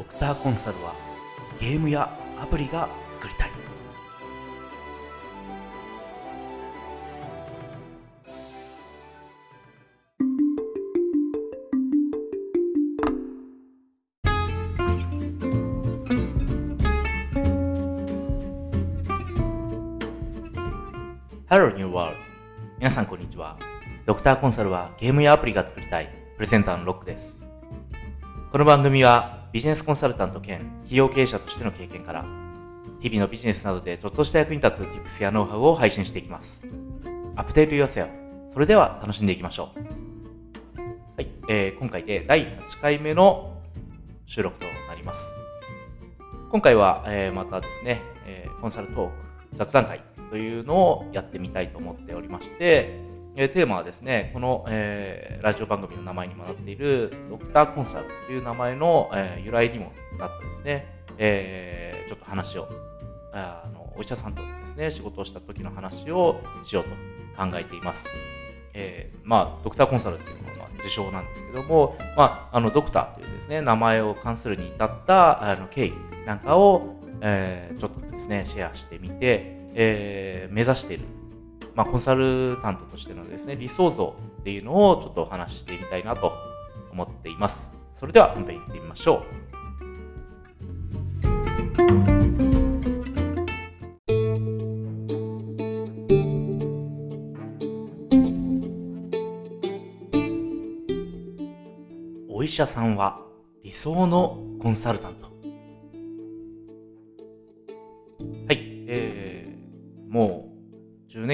ドクターコンサルはゲームやアプリが作りたい。ハローニューワールド皆さんこんにちは。ドクターコンサルはゲームやアプリが作りたいプレゼンターのロックです。この番組はビジネスコンサルタント兼企業経営者としての経験から日々のビジネスなどでちょっとした役に立つ Tips やノウハウを配信していきます。アップデート yourself それでは楽しんでいきましょう。はい、えー、今回で第8回目の収録となります。今回は、えー、またですね、えー、コンサルトーク雑談会というのをやってみたいと思っておりまして、え、テーマはですね、この、えー、ラジオ番組の名前にもなっているドクターコンサルという名前の、えー、由来にもなったですね、えー、ちょっと話を、あのお医者さんとですね、仕事をした時の話をしようと考えています。え、まあ、ドクターコンサルっていうのは、まあ、自称なんですけども、まあ、あの、ドクターというですね、名前を関するに至ったあの経緯なんかを、え、ちょっとですね、シェアしてみて、え、目指している、まあ、コンサルタントとしてのですね、理想像っていうのをちょっとお話ししてみたいなと思っています。それでは本編行ってみましょう。お医者さんは理想のコンサルタント。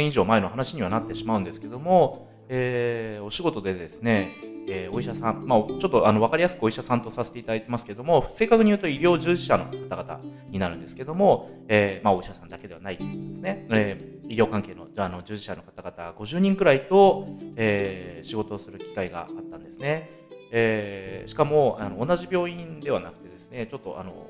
以上前の話にはなってしまうんですけども、えー、お仕事でですね、えー、お医者さん、まあ、ちょっとあの分かりやすくお医者さんとさせていただいてますけども、正確に言うと医療従事者の方々になるんですけども、えー、まあ、お医者さんだけではないということですね。えー、医療関係のあの従事者の方々50人くらいと、え、仕事をする機会があったんですね。え、しかもあの同じ病院ではなくてですね、ちょっとあの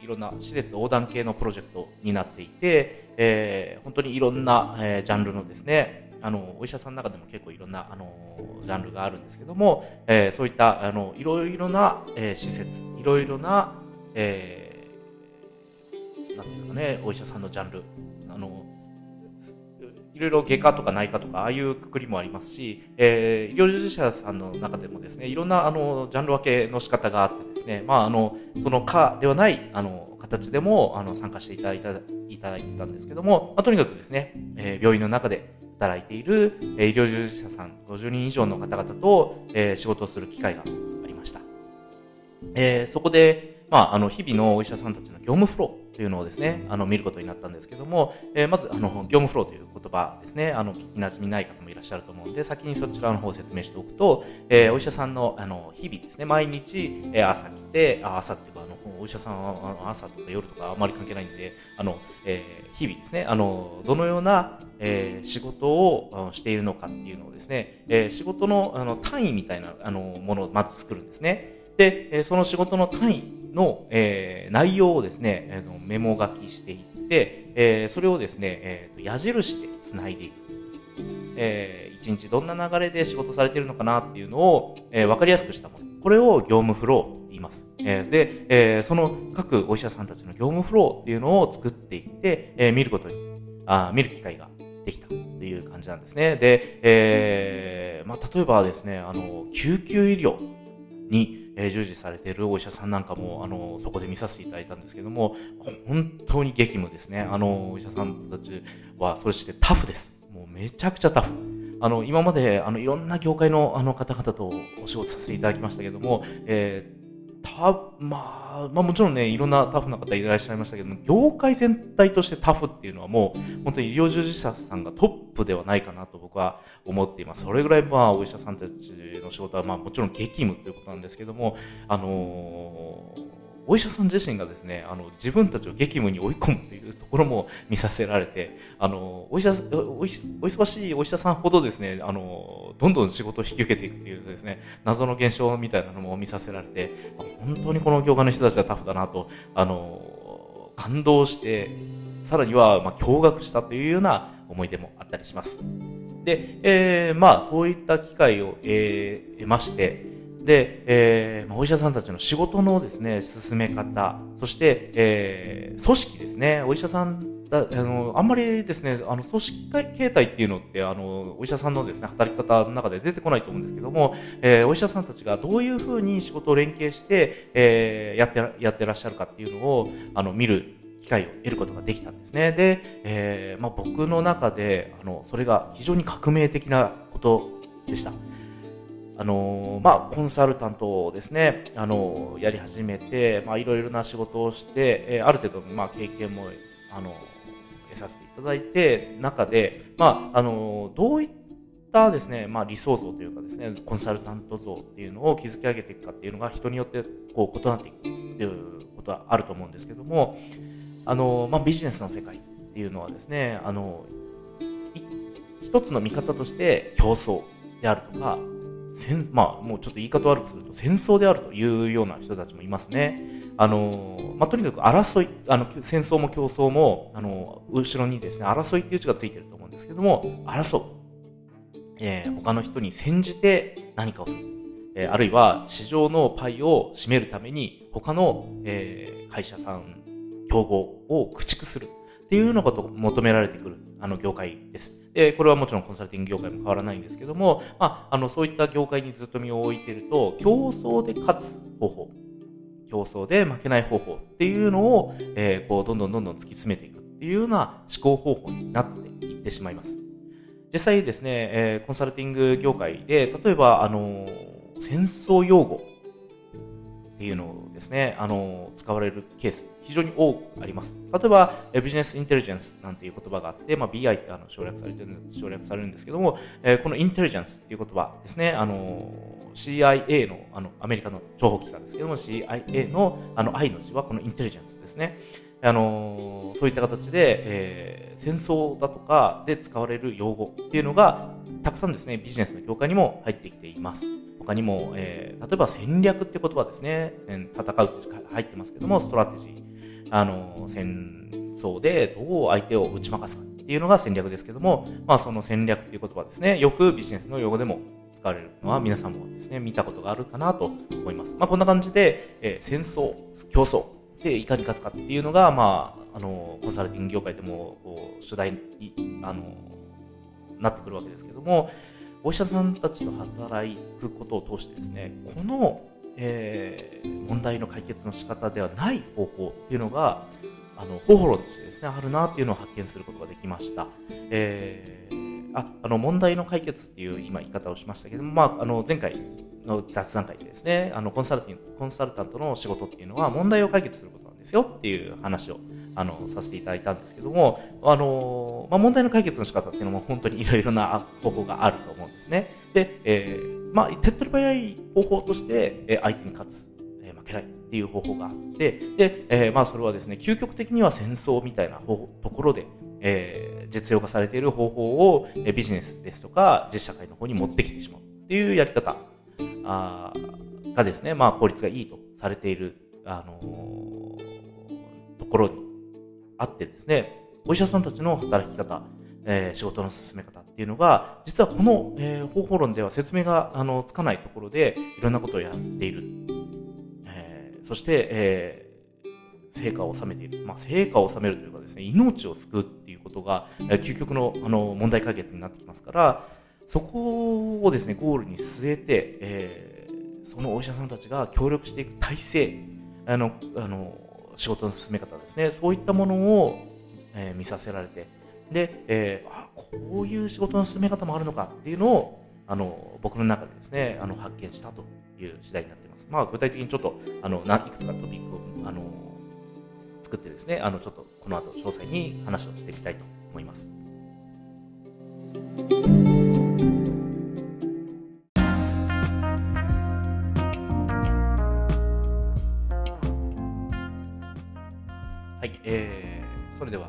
いろんな施設横断系のプロジェクトになっていて、えー、本当にいろんな、えー、ジャンルのですね、あの、お医者さんの中でも結構いろんな、あの、ジャンルがあるんですけども、えー、そういった、あの、いろいろな、えー、施設、いろいろな、えー、なんですかね、お医者さんのジャンル、いろいろ外科とか内科とか、ああいうくくりもありますし、えー、医療従事者さんの中でもですね、いろんな、あの、ジャンル分けの仕方があってですね、まあ、あの、その科ではない、あの、形でも、あの、参加していただいた、いただいてたんですけども、まあ、とにかくですね、えー、病院の中で働いている、えー、医療従事者さん50人以上の方々と、えー、仕事をする機会がありました。えー、そこで、まあ、あの、日々のお医者さんたちの業務フロー、というのをですね、あの、見ることになったんですけども、えー、まず、あの、業務フローという言葉ですね、あの、聞き馴染みない方もいらっしゃると思うんで、先にそちらの方を説明しておくと、えー、お医者さんの、あの、日々ですね、毎日、えー、朝来て、あ朝っていうか、あの、お医者さんは朝とか夜とかあまり関係ないんで、あの、えー、日々ですね、あの、どのような、えー、仕事をしているのかっていうのをですね、えー、仕事のあの単位みたいなあのものをまず作るんですね。で、その仕事の単位の、えー、内容をですね、えー、メモ書きしていって、えー、それをですね、えー、矢印で繋いでいく。えー、一日どんな流れで仕事されているのかなっていうのを、えー、分かりやすくしたもの。これを業務フローと言います。えー、で、えー、その各お医者さんたちの業務フローっていうのを作っていって、えー、見ることに、あ見る機会ができたという感じなんですね。で、えー、まあ、例えばですね、あの、救急医療に、え従事されているお医者さんなんかも、あの、そこで見させていただいたんですけども、本当に激務ですね。あの、お医者さんたちは、そしてタフです。もうめちゃくちゃタフ。あの、今まで、あの、いろんな業界の、あの、方々とお仕事させていただきましたけども、えー、た、まあ、まあもちろんね、いろんなタフな方いらっしゃいましたけども、業界全体としてタフっていうのはもう、本当に医療従事者さんがトップではないかなと僕は思っています。それぐらい、まあ、お医者さんたちの仕事は、まあ、もちろん激務ということなんですけども、あのーお医者さん自身がですね、あの、自分たちを激務に追い込むというところも見させられて、あの、お医者、お忙しいお医者さんほどですね、あの、どんどん仕事を引き受けていくというですね、謎の現象みたいなのも見させられて、本当にこの業界の人たちはタフだなと、あの、感動して、さらには、まあ、驚愕したというような思い出もあったりします。で、えー、まあ、そういった機会を、えー、得まして、で、えー、お医者さんたちの仕事のですね、進め方、そして、えー、組織ですね、お医者さんだあのあんまりですね、あの組織形態っていうのって、あのお医者さんのですね働き方の中で出てこないと思うんですけども、えー、お医者さんたちがどういうふうに仕事を連携して、えー、やってやってらっしゃるかっていうのをあの見る機会を得ることができたんですね。で、えーまあ、僕の中であのそれが非常に革命的なことでした。あのまあ、コンサルタントをですね、あのやり始めて、まあ、いろいろな仕事をして、えー、ある程度の、まあ、経験も、あの得させていただいて、中で、まあ、あのどういったですね、まあ、理想像というかですね、コンサルタント像っていうのを築き上げていくかっていうのが人によってこう異なっていくっていうことはあると思うんですけども、あの、まあ、ビジネスの世界っていうのはですね、あの、一つの見方として競争であるとか、戦まあ、もうちょっと言い方悪くすると戦争であるというような人たちもいますね。あの、まあ、とにかく争い、あの、戦争も競争も、あの、後ろにですね、争いっていう字がついてると思うんですけども、争う。えー、他の人に煎じて何かをする。えー、あるいは市場のパイを占めるために他の、えー、会社さん、競合を駆逐する。っていうようなことを求められてくる、あの、業界です。で、これはもちろんコンサルティング業界も変わらないんですけども、まあ、あの、そういった業界にずっと身を置いてると、競争で勝つ方法、競争で負けない方法っていうのを、えー、こう、どんどんどんどん突き詰めていくっていうような思考方法になっていってしまいます。実際ですね、えー、コンサルティング業界で、例えば、あのー、戦争用語っていうのをですね、あの、使われるケース、非常に多くあります。例えば、ビジネスインテリジェンスなんていう言葉があって、まあ、BI ってあの省略されてる省略されるんですけども、えー、このインテリジェンスっていう言葉ですね、あの、CIA の、あの、アメリカの情報機関ですけども、CIA の、あの、I の字はこのインテリジェンスですね。あのそういった形で、えー、戦争だとかで使われる用語っていうのが、たくさんですね、ビジネスの業界にも入ってきています。他にも、えー、例えば戦略って言葉ですね。戦うって入ってますけども、ストラテジー。あの、戦争でどう相手を打ち負かすかっていうのが戦略ですけども、まあその戦略っていう言葉ですね。よくビジネスの用語でも使われるのは皆さんもですね、見たことがあるかなと思います。まあこんな感じで、えー、戦争、競争でいかに勝つかっていうのが、まあ、あの、コンサルティング業界でも、こう、主題に、あの、なってくるわけですけども、お医者さんたちと働くことを通してですね、この、えー、問題の解決の仕方ではない方法っていうのが、あの、方法論としてですね、あるなっていうのを発見することができました。えー、あ、あの、問題の解決っていう今言い方をしましたけども、まあ、あの、前回の雑談会でですね、あの、コンサルティン、コンサルタントの仕事っていうのは問題を解決することなんですよっていう話をあの、させていただいたんですけども、あの、まあ、問題の解決の仕方っていうのも本当にいろいろな方法があると思うんですね。で、えー、まあ、手っ取り早い方法として、え相手に勝つ、え負けないっていう方法があって、で、えー、まあ、それはですね、究極的には戦争みたいな方ところで、えー、実用化されている方法を、えビジネスですとか、実社会の方に持ってきてしまうっていうやり方あがですね、まあ、効率がいいとされている、あのー、ところにあってですね、お医者さんたちの働き方、えー、仕事の進め方っていうのが、実はこの、えー、方法論では説明があのつかないところで、いろんなことをやっている。えー、そして、えー、成果を収めている。まあ、成果を収めるというかですね、命を救うっていうことが、えー、究極のあの問題解決になってきますから、そこをですね、ゴールに据えて、えー、そのお医者さんたちが協力していく体制、あの、あの、仕事の進め方ですね、そういったものを、えー、見させられて、で、えー、あ、こういう仕事の進め方もあるのかっていうのを、あの、僕の中でですね、あの、発見したという時代になっています。まあ、具体的にちょっと、あの、いくつかトピックを、あの、作ってですね、あの、ちょっとこの後詳細に話をしてみたいと思います。えー、それでは、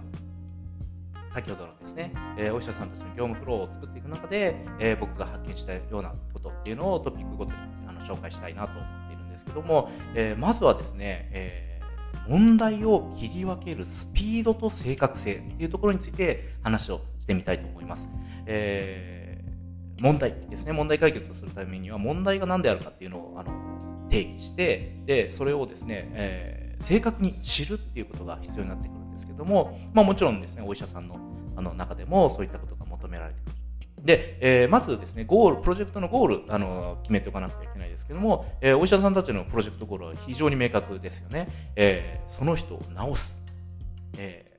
先ほどのですね、えー、お医者さんたちの業務フローを作っていく中で、えー、僕が発見したようなことっていうのをトピックごとにあの紹介したいなと思っているんですけども、え、まずはですね、え、問題を切り分けるスピードと正確性っていうところについて話をしてみたいと思います。え問題ですね、問題解決をするためには、問題が何であるかっていうのを、あの、定義して、で、それをですね、えー、正確に知るっていうことが必要になってくるんですけども、まあもちろんですね、お医者さんのあの中でもそういったことが求められてくる。で、えー、まずですね、ゴール、プロジェクトのゴール、あの、決めておかなくてはいけないですけども、えー、お医者さんたちのプロジェクトゴールは非常に明確ですよね。えー、その人を治す。え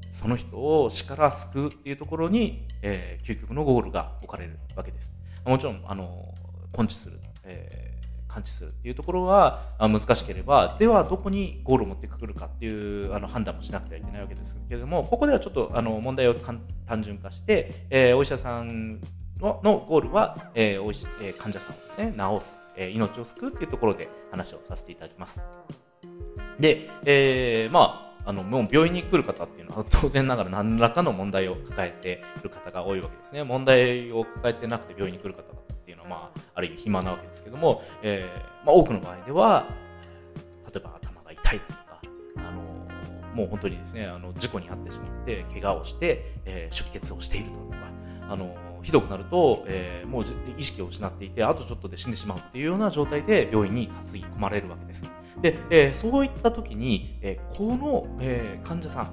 ー、その人を死から救うっていうところに、えー、究極のゴールが置かれるわけです。もちろん、あの、根治する、えー感知するっていうところは難しければ、ではどこにゴールを持ってくるかっていうあの判断もしなくてはいけないわけですけれども、ここではちょっとあの問題を単純化して、えー、お医者さんののゴールは、えーおいしえー、患者さんをですね、治す、えー、命を救うっていうところで話をさせていただきます。で、えー、まあ、あの、もう病院に来る方っていうのは当然ながら何らかの問題を抱えている方が多いわけですね。問題を抱えてなくて病院に来る方っていうのは、まあ、ある意味暇なわけですけども、えー、まあ、多くの場合では、例えば頭が痛いとか、あのもう本当にですね、あの、事故に遭ってしまって、怪我をして、えー、出血をしているとか、あのひどくなると、えー、もう意識を失っていて、あとちょっとで死んでしまうっていうような状態で病院に担ぎ込まれるわけです。で、えー、そういった時に、えー、この、え患者さん、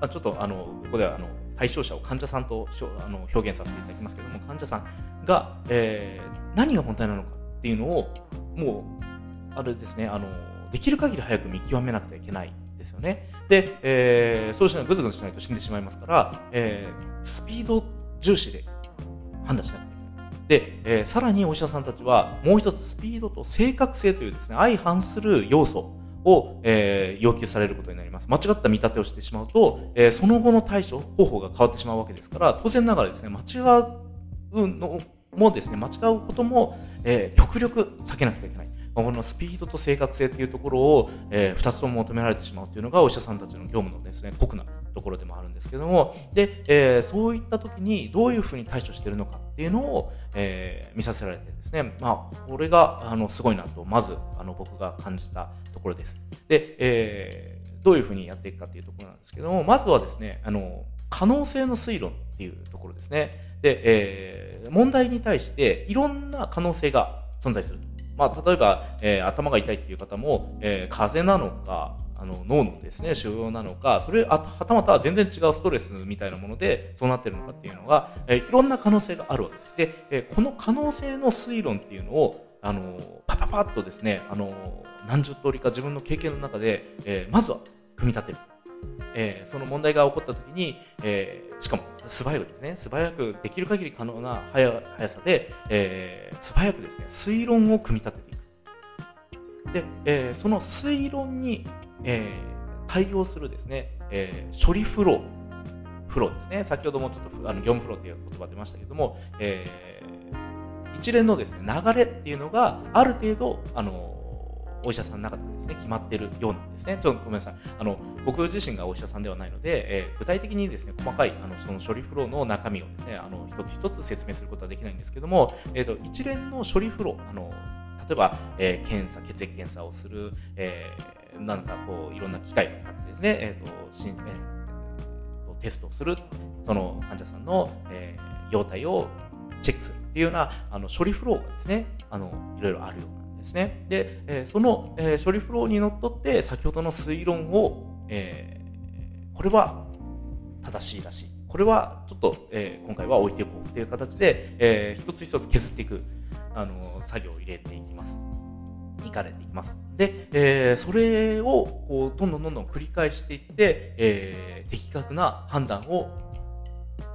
あちょっとあのここではあの対象者を患者さんとあの表現させていただきますけども、患者さんが、えー、何が問題なのかっていうのを、もう、あれですね、あの、できる限り早く見極めなくてはいけないですよね。で、えー、そうしないとぐずぐずしないと死んでしまいますから、えー、スピード重視で判断しなくていい。で、えー、さらにお医者さんたちは、もう一つスピードと正確性というですね、相反する要素を、えー、要求されることになります。間違った見立てをしてしまうと、えー、その後の対処、方法が変わってしまうわけですから、当然ながらですね、間違うのもですね、間違うことも、えー、極力避けなくてはいけない。このスピードと正確性というところを、えー、2つとも求められてしまうというのがお医者さんたちの業務のですね、酷なところでもあるんですけども、で、えー、そういった時にどういうふうに対処しているのかっていうのを、えー、見させられてですね、まあ、これが、あの、すごいなと、まず、あの、僕が感じたところです。で、えー、どういうふうにやっていくかっていうところなんですけども、まずはですね、あの、可能性の推論っていうところですね。で、えー、問題に対していろんな可能性が存在する。まあ、例えば、えー、頭が痛いっていう方も、えー、風邪なのか、あの脳のですね、腫瘍なのか、それあはたまた全然違うストレスみたいなものでそうなってるのかっていうのが、えー、いろんな可能性があるわけです。で、えー、この可能性の推論っていうのを、あのパパパッとですね、あの何十通りか自分の経験の中で、えー、まずは組み立てる。えー、その問題が起こった時に、えー、しかも素早くですね、素早くできる限り可能な速さで、えー、素早くですね、推論を組み立てていく。で、えー、その推論に、えー、対応するですね、えー、処理フロー、フローですね。先ほどもちょっとあの業務フローという言葉出ましたけども、えー、一連のですね、流れっていうのがある程度、あのお医者さんの中でですね、決まってるようなんですね。ちょっとごめんなさい。あの、僕自身がお医者さんではないので、えー、具体的にですね、細かい、あの、その処理フローの中身をですね、あの、一つ一つ説明することはできないんですけども、えっ、ー、と、一連の処理フロー、あの、例えば、えー、検査、血液検査をする、えー、なんかこう、いろんな機械を使ってですね、えっ、ー、と、しん、えー、テストをする、その患者さんの、えー、容体をチェックするっていうような、あの、処理フローがですね、あの、いろいろあるようなですね。で、えその、え処理フローにのっとって、先ほどの推論を、えこれは正しいらしい。これはちょっと、え今回は置いておこうという形で、え一つ一つ削っていく、あの作業を入れていきます。いかれていきます。で、えー、それをこうどんどんどんどん繰り返していって、えー、的確な判断を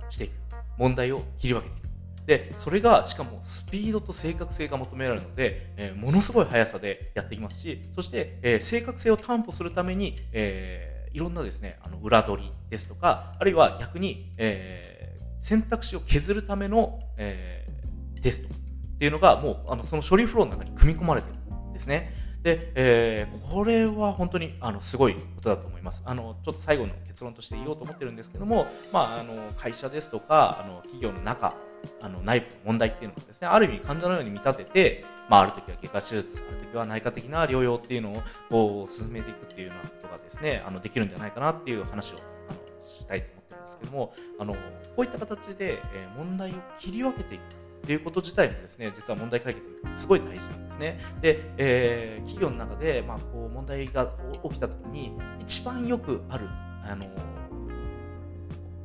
していく。問題を切り分けていく。で、それが、しかもスピードと正確性が求められるので、えー、ものすごい速さでやっていきますし、そして、えー、正確性を担保するために、えー、いろんなですね、あの、裏取りですとか、あるいは逆に、えー、選択肢を削るための、えー、テストっていうのが、もう、あの、その処理フローの中に組み込まれてるですね。で、えー、これは本当にあのすごいことだと思います。あのちょっと最後の結論として言おうと思ってるんですけども、まあ、あの会社ですとかあの企業の中あの内部の問題っていうのをですね、ある意味患者のように見立てて、まあ、ある時は外科手術、ある時は内科的な療養っていうのをこう進めていくっていうようなことがですね、あのできるんじゃないかなっていう話をあのしたいと思ってるんですけども、あの、こういった形で、え問題を切り分けていくっていうこと自体もですね、実は問題解決すごい大事なんですね。で、えー、企業の中で、まあ、こう問題が起きた時に、一番よくある、あの、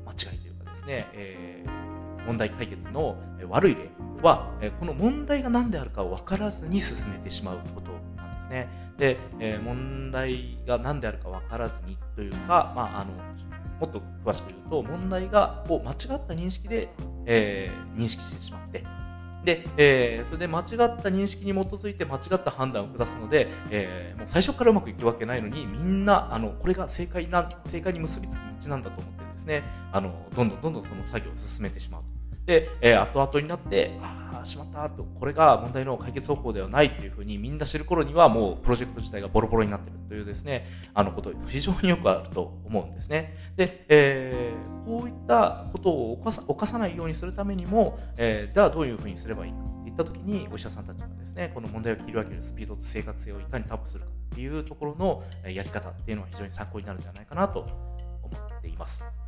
間違いというかですね、えー、問題解決の悪い例は、この問題が何であるかを分からずに進めてしまうことなんですね。で、えー、問題が何であるか分からずにというか、まあ、あの、もっと詳しく言うと、問題がを間違った認識で、えー、認識してしまって、で、えー、それで間違った認識に基づいて間違った判断を下すので、えー、もう最初からうまくいくわけないのに、みんな、あの、これが正解な、正解に結びつく道なんだと思ってですね、あの、どんどんどんどんその作業を進めてしまうと。で、えー、後々になって、ああ、しまったと、これが問題の解決方法ではないというふうにみんな知る頃にはもうプロジェクト自体がボロボロになっているというですね、あのこと非常によくあると思うんですね。で、えー、こういったことを犯さ犯さないようにするためにも、えー、ではどういうふうにすればいいかっていったときに、お医者さんたちがですね、この問題を切り分けるスピードと正確性をいかにタップするかっていうところのやり方っていうのは非常に参考になるんではないかなと思っています。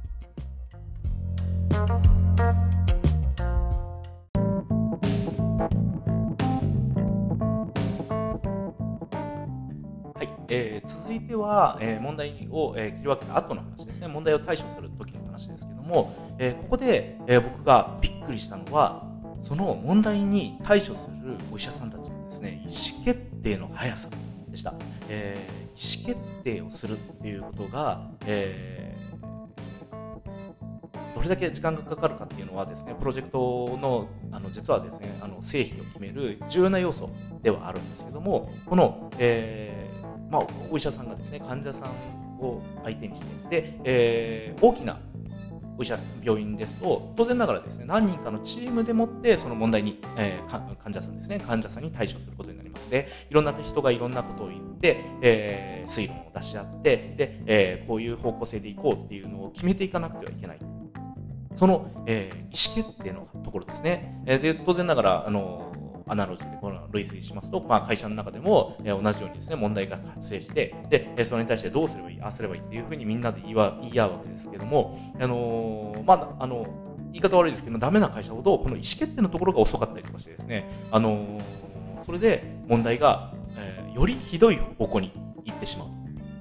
えー、続いては、えー、問題を、えー、切り分けた後の話ですね。問題を対処する時の話ですけども、えここで、え僕がびっくりしたのは、その問題に対処するお医者さんたちのですね、意思決定の速さでした。え意思決定をするっていうことが、えどれだけ時間がかかるかっていうのはですね、プロジェクトの、あの、実はですね、あの、成否を決める重要な要素ではあるんですけども、この、えーまあ、お医者さんがですね患者さんを相手にしてで、えー、大きなお医者病院ですと当然ながらですね何人かのチームでもってその問題に、えー、患者さんですね患者さんに対処することになりますでいろんな人がいろんなことを言って、えー、推論を出し合ってで、えー、こういう方向性でいこうっていうのを決めていかなくてはいけないその、えー、意思決定のところですね。えー、で当然ながらあのアナロジーでこの類推しますと、まあ、会社の中でも、え同じようにですね、問題が発生して、で、えそれに対してどうすればいい、ああすればいいっていうふうにみんなで言い言い合うわけですけども、あのー、まあ、あの、言い方悪いですけど、ダメな会社ほど、この意思決定のところが遅かったりとかしてですね、あのー、それで問題が、え、よりひどい方向に行ってしまう。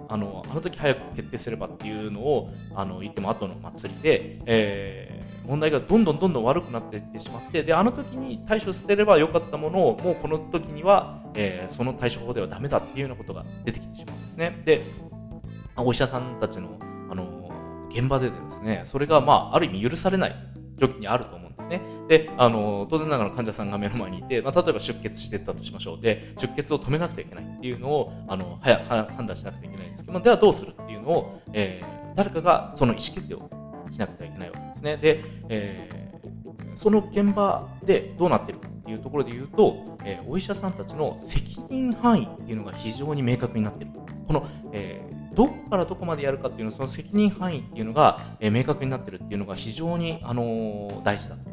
あの、あの時早く決定すればっていうのを、あの、言っても後の祭りで、えー、問題がどんどんどんどん悪くなっていってしまって、で、あの時に対処してればよかったものを、もうこの時には、えー、その対処法ではダメだっていうようなことが出てきてしまうんですね。で、お医者さんたちの、あの、現場でですね、それが、まあ、ある意味許されない時にあると思うんですですね。で、あの、当然ながら患者さんが目の前にいて、まあ、例えば出血してったとしましょう。で、出血を止めなくてはいけないっていうのを、あの、はや、は判断しなくてはいけないんですけども、ではどうするっていうのを、えー、誰かがその意思決定をしなくてはいけないわけですね。で、えー、その現場でどうなってるかっていうところで言うと、えー、お医者さんたちの責任範囲っていうのが非常に明確になってる。この、えー、どこからどこまでやるかっていうのその責任範囲っていうのが、えー、明確になってるっていうのが非常に、あの、大事だと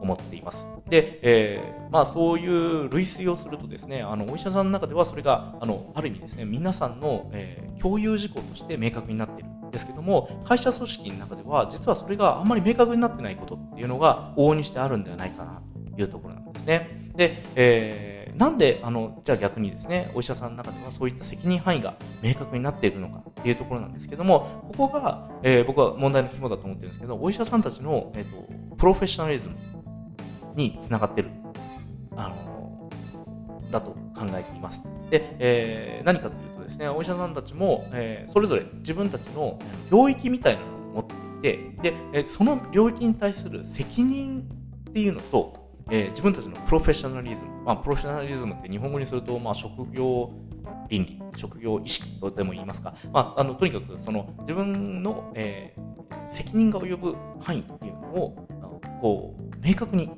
思っています。で、えー、まあそういう類推をするとですね、あの、お医者さんの中ではそれが、あの、ある意味ですね、皆さんの、えー、共有事項として明確になっているんですけども、会社組織の中では、実はそれがあんまり明確になってないことっていうのが往々にしてあるんではないかなというところなんですね。で、えーなんで、あの、じゃあ逆にですね、お医者さんの中ではそういった責任範囲が明確になっているのかっていうところなんですけども、ここが、えー、僕は問題の肝だと思ってるんですけど、お医者さんたちの、えっ、ー、と、プロフェッショナリズムにつながってる、あの、だと考えています。で、えー、何かというとですね、お医者さんたちも、えー、それぞれ自分たちの領域みたいなのを持っていて、で、その領域に対する責任っていうのと、えー、自分たちのプロフェッショナリズム、まあ、プロフェッショナリズムって日本語にすると、まあ、職業倫理、職業意識とでも言いますか、まあ、あのとにかくその自分の、えー、責任が及ぶ範囲っていうのをこう明確に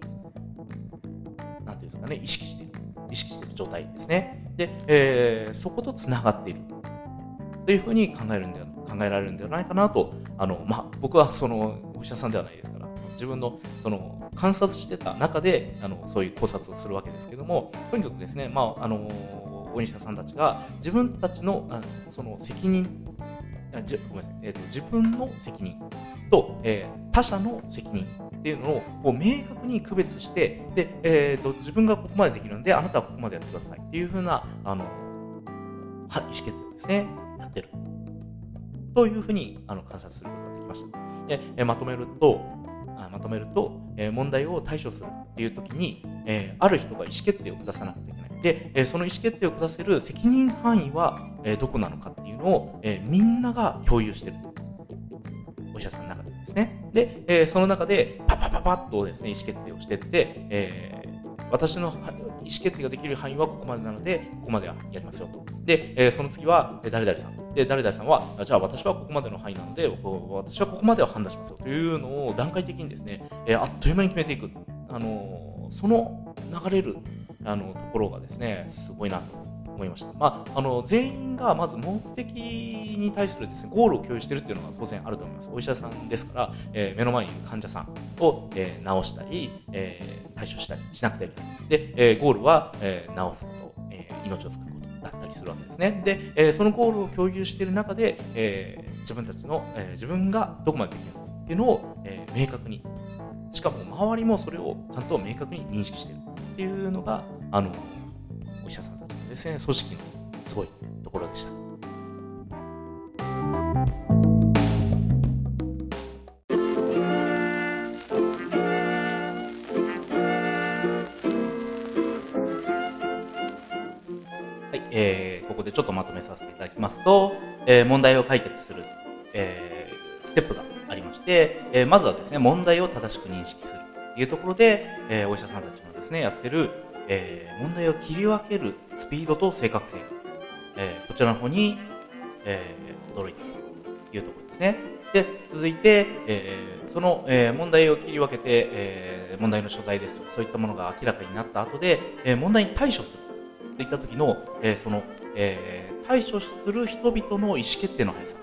何ていうんですかね、意識している、意識してる状態ですね。で、えー、そこと繋がっている。というふうに考えるんで考えられるんではないかなと、あの、まあ、僕はその、お医者さんではないですから、自分のその観察してた中であのそういう考察をするわけですけどもとにかくですね、まあ、あのお医者さんたちが自分たちのあのその責任じごめんなさい、えーと、自分の責任と、えー、他者の責任っていうのをこう明確に区別して、で、えーと、自分がここまでできるんで、あなたはここまでやってくださいっていうふうな、あの、は意思決定をですね、やってる。というふうにあの観察することができました。で、えまとめると、まとめると、え問題を対処するっていう時に、えある人が意思決定を下さなくてはいけない。で、えその意思決定を下せる責任範囲は、えどこなのかっていうのを、えみんなが共有してる。お医者さんの中でですね。で、えその中で、パパパパッとですね、意思決定をしてって、え私の意思決定ができる範囲はここまでなので、ここまではやりますよと。で、えー、その次は、誰々さん。で、誰々さんは、じゃあ私はここまでの範囲なので、私はここまでは判断しますよというのを段階的にですね、えー、あっという間に決めていく。あのー、その流れる、あの、ところがですね、すごいなと思いました。まあ、あの、全員がまず目的に対するですね、ゴールを共有しているっていうのが当然あると思います。お医者さんですから、えー、目の前にいる患者さんを、えー、治したり、えー、対処したりしなくてはいけない。で、えー、ゴールは、えー、治すこと、えー、命を救うことだったりするわけですね。で、えー、そのゴールを共有している中で、えー、自分たちの、えー、自分がどこまでできるかっていうのを、えー、明確にしかも周りもそれをちゃんと明確に認識しているっていうのが、あの、お医者さんですね、組織のすごいところでした。はい、えー、ここでちょっとまとめさせていただきますと、えー、問題を解決する、えー、ステップがありまして、えー、まずはですね、問題を正しく認識するというところで、えー、お医者さんたちのですね、やってるえー、問題を切り分けるスピードと正確性、えー、こちらの方に、えー、驚いたというところですね。で、続いて、えー、その、えー、問題を切り分けて、えー、問題の所在ですとか、そういったものが明らかになった後で、えー、問題に対処するといった時の、えー、その、えー、対処する人々の意思決定の速さ、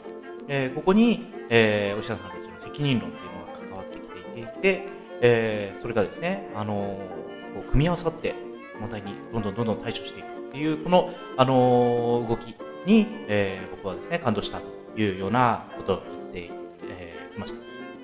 えー、ここに、えー、お医者さんたちの責任論っていうのが関わってきていて、えー、それがですね、あのー、こう組み合わさって、問題にどんどんどんどん対処していくっていう、この、あの、動きに、えー、僕はですね、感動したというようなことを言ってき、えー、ました。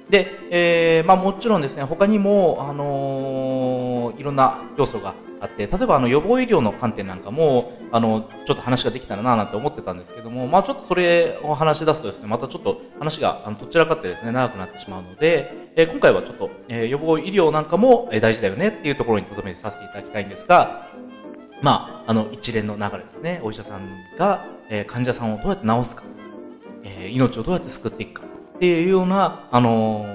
で、えー、まあもちろんですね、他にも、あの、いろんな要素があって、例えばあの予防医療の観点なんかも、あの、ちょっと話ができたらななんて思ってたんですけども、まあちょっとそれを話し出すとですね、またちょっと話があのどちらかってですね、長くなってしまうので、えー、今回はちょっと、えー、予防医療なんかも、え大事だよねっていうところに留めさせていただきたいんですが、まあ、あの一連の流れですね、お医者さんが、えー、患者さんをどうやって治すか、えー、命をどうやって救っていくかっていうような、あの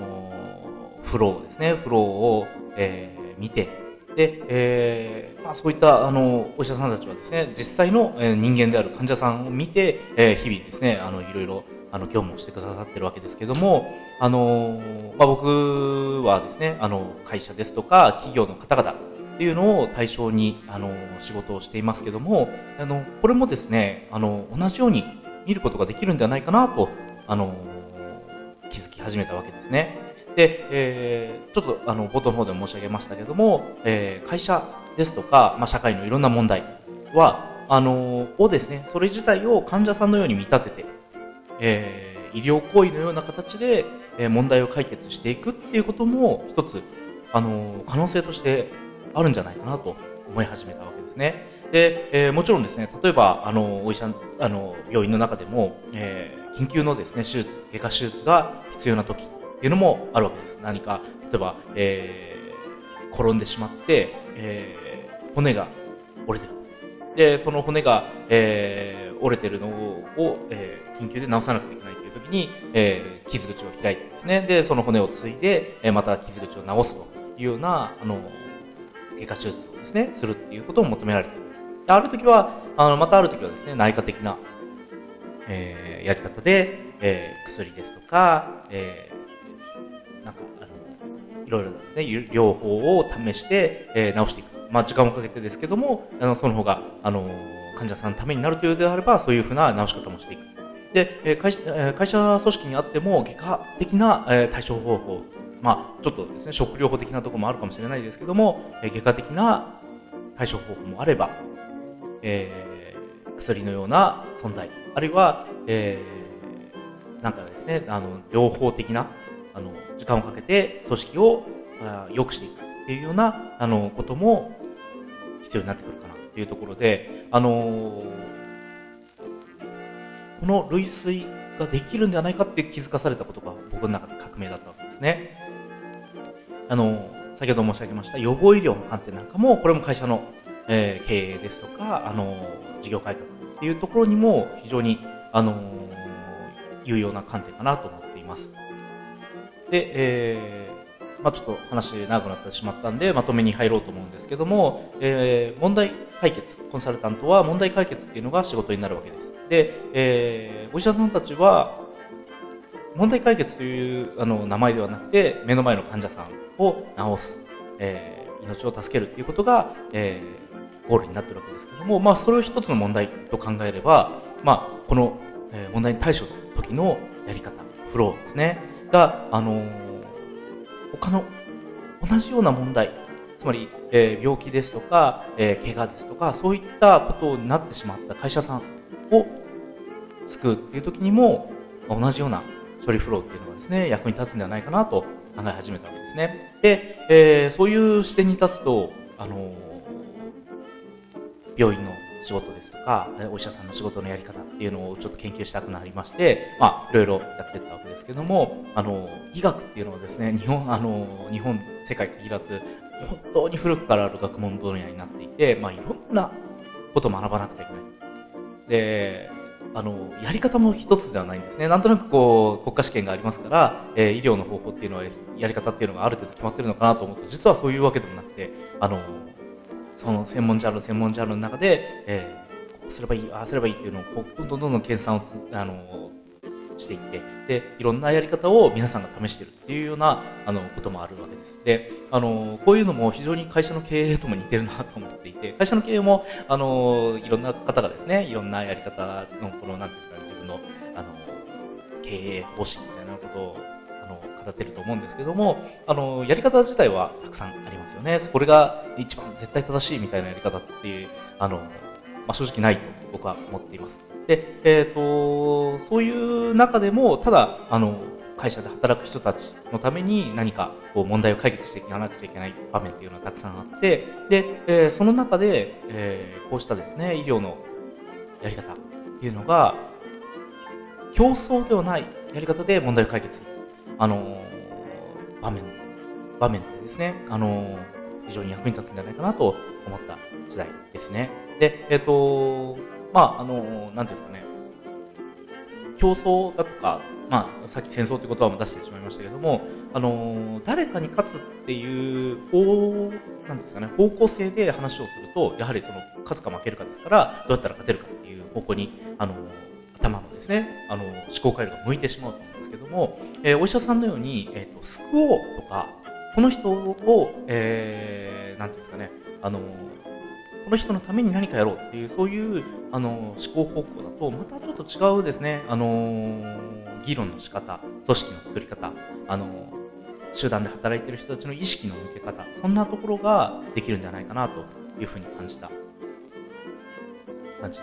ー、フローですね、フローを、えー、見て、で、えー、まあそういったあのお医者さんたちはですね、実際の人間である患者さんを見て、えー、日々ですね、あのいろいろあの業務をしてくださってるわけですけども、あのまあ僕はですね、あの会社ですとか企業の方々っていうのを対象にあの仕事をしていますけども、あのこれもですね、あの同じように見ることができるんではないかなと、あの気づき始めたわけですね。で、えー、ちょっとあの冒頭の方でも申し上げましたけども、えー、会社ですとか、まあ、社会のいろんな問題は、あのをですね、それ自体を患者さんのように見立てて、えー、医療行為のような形で、え問題を解決していくっていうことも一つ、あの可能性としてあるんじゃないかなと思い始めたわけですね。で、えー、もちろんですね、例えば、あの、お医者、あの、病院の中でも、えー、緊急のですね、手術、外科手術が必要な時、っていうのもあるわけです。何か、例えば、えー、転んでしまって、えー、骨が折れてる。で、その骨が、えー、折れてるのを、えー、緊急で治さなくてはいけないという時に、えー、傷口を開いてですね、で、その骨を継いで、えー、また傷口を治すというような、あの、外科手術をですね、するっていうことを求められている。ある時は、あの、またある時はですね、内科的な、えー、やり方で、えー、薬ですとか、えなんか、あの、いろいろですね、療法を試して、えー、治していく。まあ、時間をかけてですけども、あの、その方が、あの、患者さんのためになるというのであれば、そういうふうな治し方もしていく。で、え会社会社組織にあっても、外科的な、え対処方法、まあ、ちょっとですね、食療法的なところもあるかもしれないですけども、え外科的な対処方法もあれば、えー、薬のような存在、あるいは、えー、なんかですね、あの、療法的な、あの、時間をかけて組織を良くしていくっていうような、あの、ことも必要になってくるかなっていうところで、あのこの類推ができるんではないかって気づかされたことが僕の中で革命だったわけですね。あの、先ほど申し上げました予防医療の観点なんかも、これも会社の、えー、経営ですとか、あの、事業改革っていうところにも非常に、あの、有用な観点かなと思っています。で、えー、まあちょっと話長くなってしまったんで、まとめに入ろうと思うんですけども、えー、問題解決、コンサルタントは問題解決っていうのが仕事になるわけです。で、えー、お医者さんたちは、問題解決というあの名前ではなくて、目の前の患者さんを治す、えー、命を助けるっていうことが、えー、ゴールになってるわけですけども、まあ、それを一つの問題と考えれば、まあ、この、えー、問題に対処する時のやり方、フローですね、が、あのー、他の同じような問題、つまり、えー、病気ですとか、えー、怪我ですとか、そういったことになってしまった会社さんを救うっていう時にも、同じような処理フローっていうのがですね、役に立つんではないかなと考え始めたわけですね。で、えー、そういう視点に立つと、あのー、病院の仕事ですとか、お医者さんの仕事のやり方っていうのをちょっと研究したくなりまして、まあ、いろいろやってったわけですけども、あの、医学っていうのはですね、日本、あの、日本、世界限らず、本当に古くからある学問分野になっていて、まあ、いろんなことを学ばなくてはいけない。で、あの、やり方も一つではないんですね。なんとなくこう、国家試験がありますから、えー、医療の方法っていうのは、やり方っていうのがある程度決まってるのかなと思うと、実はそういうわけでもなくて、あの、その専門ジャンル、専門ジャンルの中で、えー、こうすればいい、ああすればいいっていうのを、こう、どんどんどんどん計算をつ、あの、していって、で、いろんなやり方を皆さんが試してるっていうような、あの、こともあるわけです。で、あの、こういうのも非常に会社の経営とも似てるなと思っていて、会社の経営も、あの、いろんな方がですね、いろんなやり方の、この、なんていうんですかね、自分の、あの、経営方針みたいなことを、語ってると思うんですけども、あの、やり方自体はたくさんありますよね。これが一番絶対正しいみたいなやり方っていう、あの、まあ、正直ないと僕は思っています。で、えっ、ー、と、そういう中でも、ただ、あの、会社で働く人たちのために何かこう問題を解決していかなくちゃいけない場面っていうのはたくさんあって、で、えー、その中で、えー、こうしたですね、医療のやり方っていうのが、競争ではないやり方で問題を解決。あの場面、場面でですね、あの非常に役に立つんじゃないかなと思った時代ですね。で、えっ、ー、と、まあ、あの、なんていうんですかね、競争だとか、まあ、さっき戦争って言葉も出してしまいましたけども、あの、誰かに勝つっていう方、なんですかね、方向性で話をすると、やはりその、勝つか負けるかですから、どうやったら勝てるかっていう方向に、あの、頭のですね、あの、思考回路が向いてしまうと思うんですけども、えー、お医者さんのように、えっ、ー、と、救おうとか、この人を、えー、なんていうんですかね、あの、この人のために何かやろうっていう、そういう、あの、思考方向だと、またちょっと違うですね、あの、議論の仕方、組織の作り方、あの、集団で働いてる人たちの意識の向け方、そんなところができるんじゃないかなというふうに感じた、感じ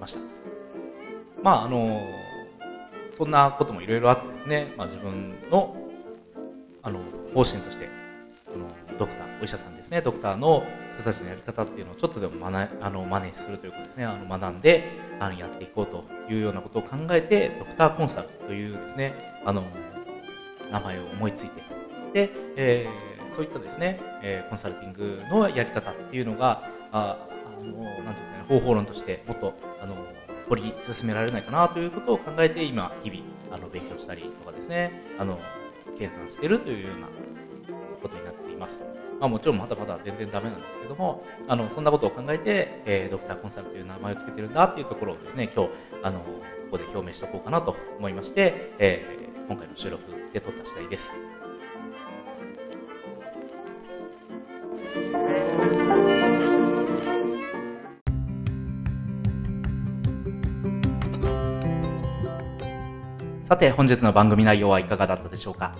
ました。まあ、あの、そんなこともいろいろあってですね、まあ自分の、あの、方針として、その、ドクター、お医者さんですね、ドクターの人たちのやり方っていうのをちょっとでも学あの真似するというかですね、あの学んであのやっていこうというようなことを考えて、ドクターコンサルというですね、あの、名前を思いついて、で、えー、そういったですね、えー、コンサルティングのやり方っていうのが、ああの、なんですかね、方法論としてもっと、掘り進められないかなということを考えて、今、日々、あの、勉強したりとかですね、あの、計算してるというようなことになっています。まあ、もちろんまだまだ全然ダメなんですけども、あの、そんなことを考えて、えー、ドクターコンサルという名前を付けてるんだっていうところをですね、今日、あの、ここで表明しておこうかなと思いまして、えー、今回の収録で撮った次第です。さて、本日の番組内容はいかがだったでしょうか？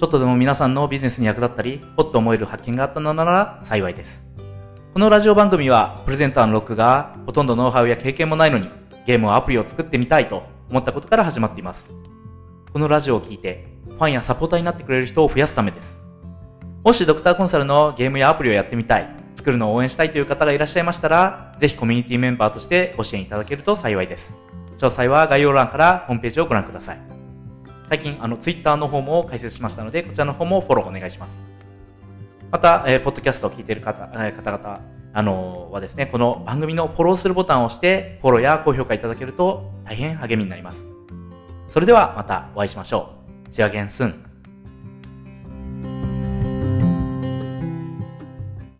ちょっとでも皆さんのビジネスに役立ったり、ほっと思える発見があったのなら幸いです。このラジオ番組は、プレゼンターのロックが、ほとんどノウハウや経験もないのに、ゲームをアプリを作ってみたいと思ったことから始まっています。このラジオを聞いて、ファンやサポーターになってくれる人を増やすためです。もしドクターコンサルのゲームやアプリをやってみたい、作るのを応援したいという方がいらっしゃいましたら、ぜひコミュニティメンバーとしてご支援いただけると幸いです。詳細は概要欄からホームページをご覧ください。最近、あの、ツイッターの方も解説しましたので、こちらの方もフォローお願いします。また、えー、ポッドキャストを聞いている方、えー、方々、あのー、はですね、この番組のフォローするボタンを押して、フォローや高評価いただけると大変励みになります。それではまたお会いしましょう。See you again soon.